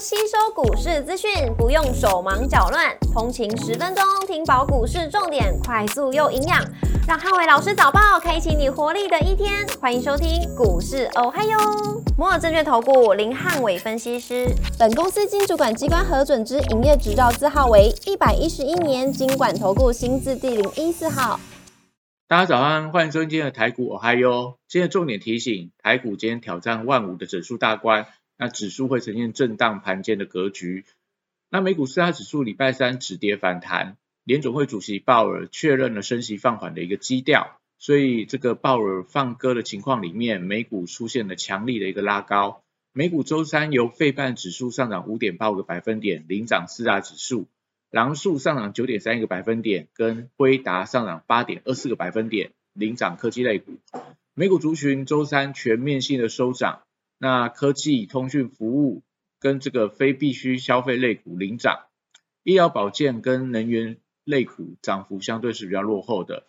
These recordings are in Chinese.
吸收股市资讯，不用手忙脚乱，通勤十分钟听饱股市重点，快速又营养，让汉伟老师早报开启你活力的一天。欢迎收听股市哦嗨哟，摩尔证券投顾林汉伟分析师，本公司经主管机关核准之营业执照字号为一百一十一年经管投顾新字第零一四号。大家早安，欢迎收听今天的台股哦嗨哟。今天重点提醒，台股今天挑战万五的整数大关，那指数会呈现震荡盘间的格局。那美股四大指数礼拜三止跌反弹，联总会主席鲍尔确认了升息放缓的一个基调，所以这个鲍尔放歌的情况里面，美股出现了强力的一个拉高。美股周三由费半指数上涨五点八五个百分点，领涨四大指数。狼树上涨九点三一个百分点，跟辉达上涨八点二四个百分点，领涨科技类股。美股族群周三全面性的收涨，那科技、通讯服务跟这个非必需消费类股领涨，医疗保健跟能源类股涨幅相对是比较落后的。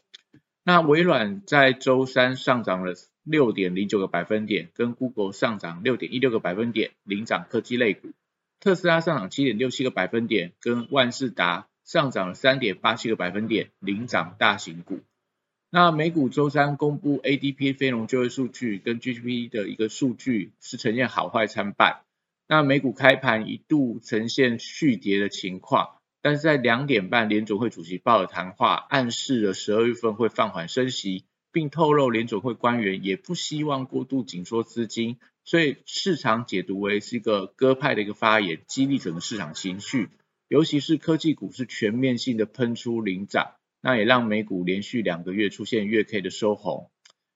那微软在周三上涨了六点零九个百分点，跟 Google 上涨六点一六个百分点，领涨科技类股。特斯拉上涨七点六七个百分点，跟万事达上涨了三点八七个百分点，领涨大型股。那美股周三公布 ADP 非农就业数据跟 GDP 的一个数据是呈现好坏参半。那美股开盘一度呈现续跌的情况，但是在两点半联总会主席鲍尔谈话，暗示了十二月份会放缓升息，并透露联总会官员也不希望过度紧缩资金。所以市场解读为是一个鸽派的一个发言，激励整个市场情绪，尤其是科技股是全面性的喷出领涨，那也让美股连续两个月出现月 K 的收红，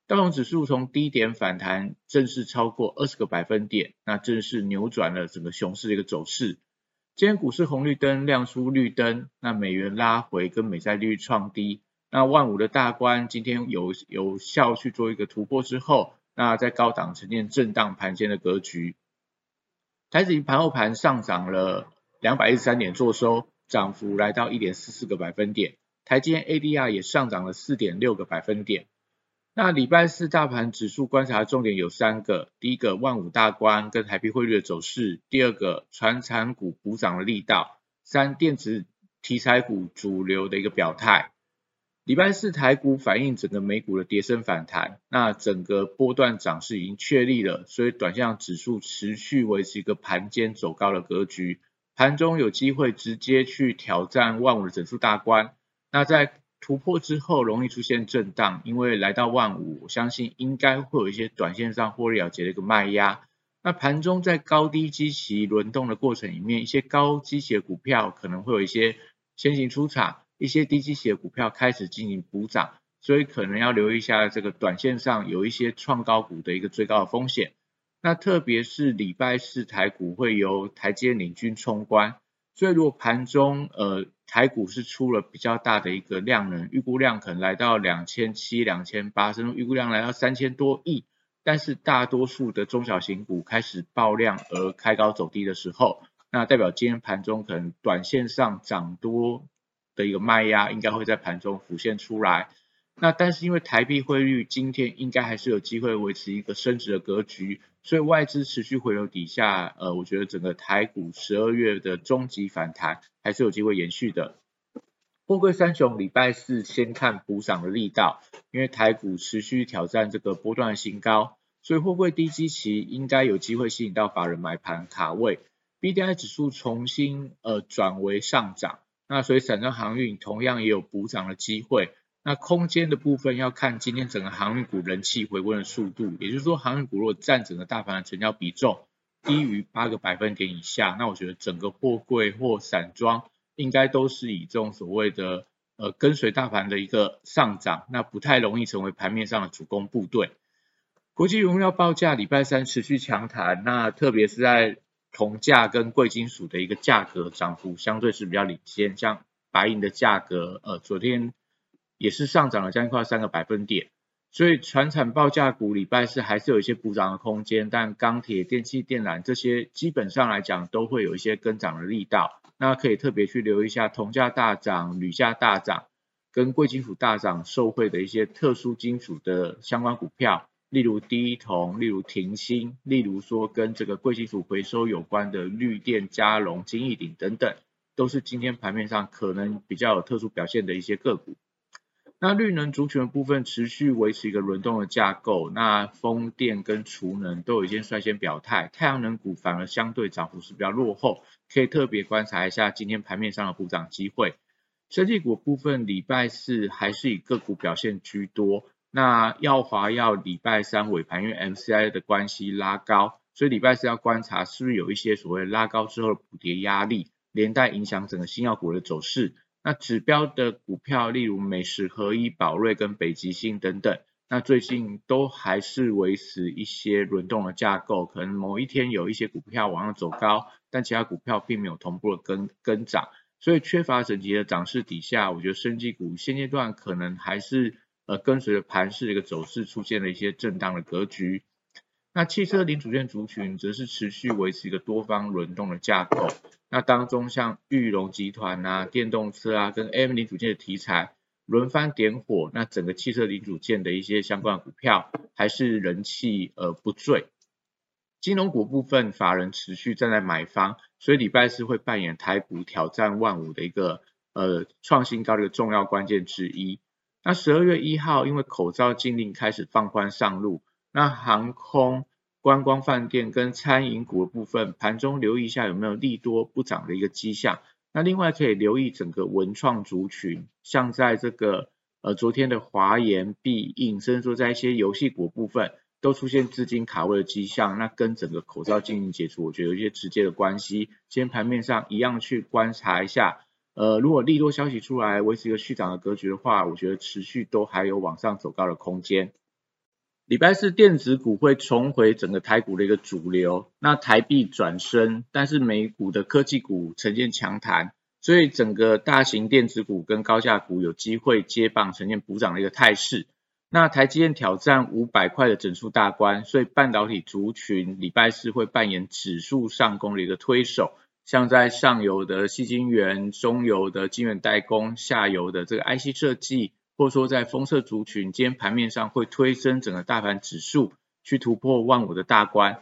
道琼指数从低点反弹，正式超过二十个百分点，那正式扭转了整个熊市的一个走势。今天股市红绿灯亮出绿灯，那美元拉回跟美债利率创低，那万五的大关今天有有效去做一个突破之后。那在高档呈现震荡盘间的格局，台指盘后盘上涨了两百一十三点，做收涨幅来到一点四四个百分点。台积 ADR 也上涨了四点六个百分点。那礼拜四大盘指数观察重点有三个：第一个万五大关跟台币汇率的走势；第二个传产股补涨的力道；三电子题材股主流的一个表态。礼拜四台股反映整个美股的跌升反弹，那整个波段涨势已经确立了，所以短向指数持续维持一个盘间走高的格局，盘中有机会直接去挑战万五的整数大关。那在突破之后容易出现震荡，因为来到万五，我相信应该会有一些短线上获利了结的一个卖压。那盘中在高低基期轮动的过程里面，一些高基期的股票可能会有一些先行出场。一些低基企的股票开始进行补涨，所以可能要留意一下这个短线上有一些创高股的一个最高的风险。那特别是礼拜四台股会由台阶领军冲关，所以如果盘中呃台股是出了比较大的一个量能，预估量可能来到两千七、两千八，甚至预估量来到三千多亿，但是大多数的中小型股开始爆量而开高走低的时候，那代表今天盘中可能短线上涨多。的一个卖压应该会在盘中浮现出来，那但是因为台币汇率今天应该还是有机会维持一个升值的格局，所以外资持续回流底下，呃，我觉得整个台股十二月的中级反弹还是有机会延续的。货柜三雄礼拜四先看补涨的力道，因为台股持续挑战这个波段新高，所以货柜低基期应该有机会吸引到法人买盘卡位，B D I 指数重新呃转为上涨。那所以散装航运同样也有补涨的机会。那空间的部分要看今天整个航运股人气回温的速度，也就是说航运股如果占整个大盘的成交比重低于八个百分点以下，那我觉得整个货柜或散装应该都是以这种所谓的呃跟随大盘的一个上涨，那不太容易成为盘面上的主攻部队。国际原料报价礼拜三持续强弹，那特别是在铜价跟贵金属的一个价格涨幅相对是比较领先，像白银的价格，呃，昨天也是上涨了将近快三个百分点，所以船产报价股礼拜四还是有一些补涨的空间，但钢铁、电气、电缆这些基本上来讲都会有一些跟涨的力道，那可以特别去留意一下铜价大涨、铝价大涨跟贵金属大涨受惠的一些特殊金属的相关股票。例如低铜，例如停薪，例如说跟这个贵金属回收有关的绿电、嘉龙、金益鼎等等，都是今天盘面上可能比较有特殊表现的一些个股。那绿能族群的部分持续维持一个轮动的架构，那风电跟储能都有一些率先表态，太阳能股反而相对涨幅是比较落后，可以特别观察一下今天盘面上的补涨机会。科技股部分礼拜四还是以个股表现居多，那耀华要礼拜三尾盘因为 MCI 的关系拉高，所以礼拜四要观察是不是有一些所谓拉高之后的补跌压力，连带影响整个新药股的走势。那指标的股票，例如美食合一、宝瑞跟北极星等等，那最近都还是维持一些轮动的架构，可能某一天有一些股票往上走高，但其他股票并没有同步的跟跟涨，所以缺乏整齐的涨势底下，我觉得升绩股现阶段可能还是呃跟随着盘势的一个走势，出现了一些震荡的格局。那汽车零组件族群则是持续维持一个多方轮动的架构。那当中像玉龙集团啊、电动车啊跟 M 零组件的题材轮番点火，那整个汽车零组件的一些相关股票还是人气呃不坠。金融股部分法人持续站在买方，所以礼拜四会扮演台股挑战万五的一个呃创新高的一个重要关键之一。那十二月一号因为口罩禁令开始放宽上路。那航空、观光饭店跟餐饮股的部分，盘中留意一下有没有利多不涨的一个迹象。那另外可以留意整个文创族群，像在这个呃昨天的华研、必应，甚至说在一些游戏股部分，都出现资金卡位的迹象。那跟整个口罩进行解除，我觉得有一些直接的关系。今天盘面上一样去观察一下，呃，如果利多消息出来，维持一个续涨的格局的话，我觉得持续都还有往上走高的空间。礼拜四电子股会重回整个台股的一个主流，那台币转升，但是美股的科技股呈现强弹，所以整个大型电子股跟高价股有机会接棒呈现补涨的一个态势。那台积电挑战五百块的整数大关，所以半导体族群礼拜四会扮演指数上攻的一个推手，像在上游的细晶圆、中游的晶圆代工、下游的这个 IC 设计。或者说在封色族群，今天盘面上会推升整个大盘指数去突破万五的大关。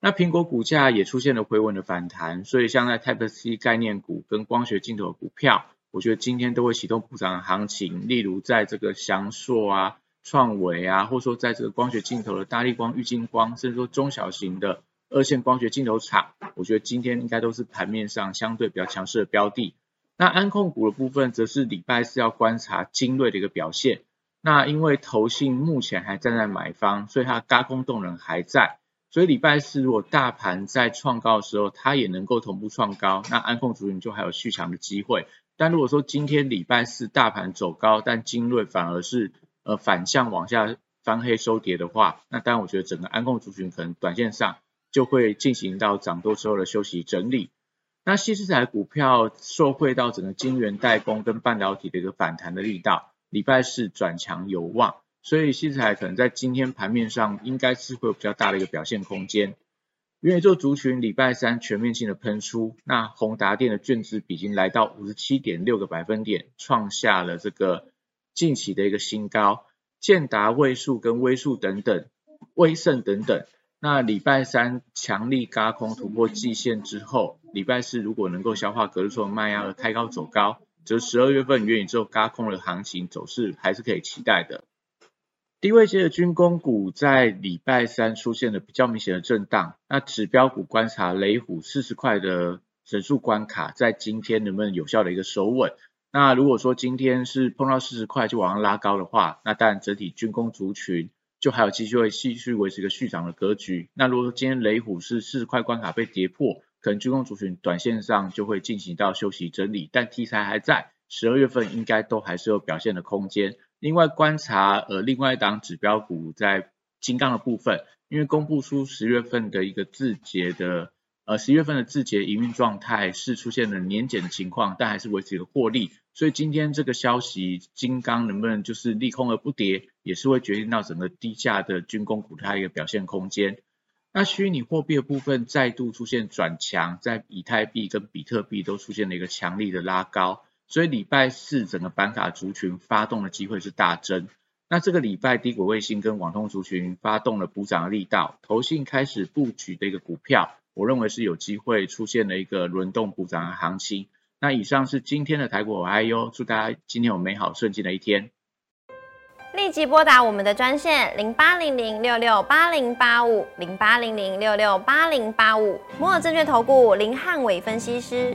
那苹果股价也出现了回稳的反弹，所以像在 Type C 概念股跟光学镜头的股票，我觉得今天都会启动补涨的行情。例如在这个翔硕啊、创维啊，或者说在这个光学镜头的大力光、玉晶光，甚至说中小型的二线光学镜头厂，我觉得今天应该都是盘面上相对比较强势的标的。那安控股的部分，则是礼拜四要观察精锐的一个表现。那因为投信目前还站在买方，所以它高空动能还在。所以礼拜四如果大盘在创高的时候，它也能够同步创高，那安控族群就还有续强的机会。但如果说今天礼拜四大盘走高，但精锐反而是呃反向往下翻黑收跌的话，那当然我觉得整个安控族群可能短线上就会进行到涨多之后的休息整理。那西市台股票受惠到整个晶圆代工跟半导体的一个反弹的力道，礼拜四转强有望，所以西市台可能在今天盘面上应该是会有比较大的一个表现空间。元宇宙族群礼拜三全面性的喷出，那宏达电的卷资比已经来到五十七点六个百分点，创下了这个近期的一个新高。建达位数跟微数等等，威盛等等。那礼拜三强力嘎空突破季线之后，礼拜四如果能够消化隔日冲的卖压而开高走高，则十二月份元宇宙嘎空的行情走势还是可以期待的。低位阶的军工股在礼拜三出现了比较明显的震荡，那指标股观察雷虎四十块的整数关卡，在今天能不能有效的一个收稳？那如果说今天是碰到四十块就往上拉高的话，那当然整体军工族群。就还有继续会继续维持一个续涨的格局。那如果说今天雷虎是四十块关卡被跌破，可能军工族群短线上就会进行到休息整理，但题材还在，十二月份应该都还是有表现的空间。另外观察呃另外一档指标股在金刚的部分，因为公布出十月份的一个字节的。呃，十月份的字节营运状态是出现了年减的情况，但还是维持一个获利，所以今天这个消息，金刚能不能就是利空而不跌，也是会决定到整个低价的军工股它一个表现空间。那虚拟货币的部分再度出现转强，在以太币跟比特币都出现了一个强力的拉高，所以礼拜四整个板卡族群发动的机会是大增。那这个礼拜低轨卫星跟网通族群发动了补涨的力道，投信开始布局的一个股票，我认为是有机会出现了一个轮动补涨的行情。那以上是今天的台股 I U，祝大家今天有美好顺境的一天。立即拨打我们的专线零八零零六六八零八五零八零零六六八零八五摩尔证券投顾林汉伟分析师。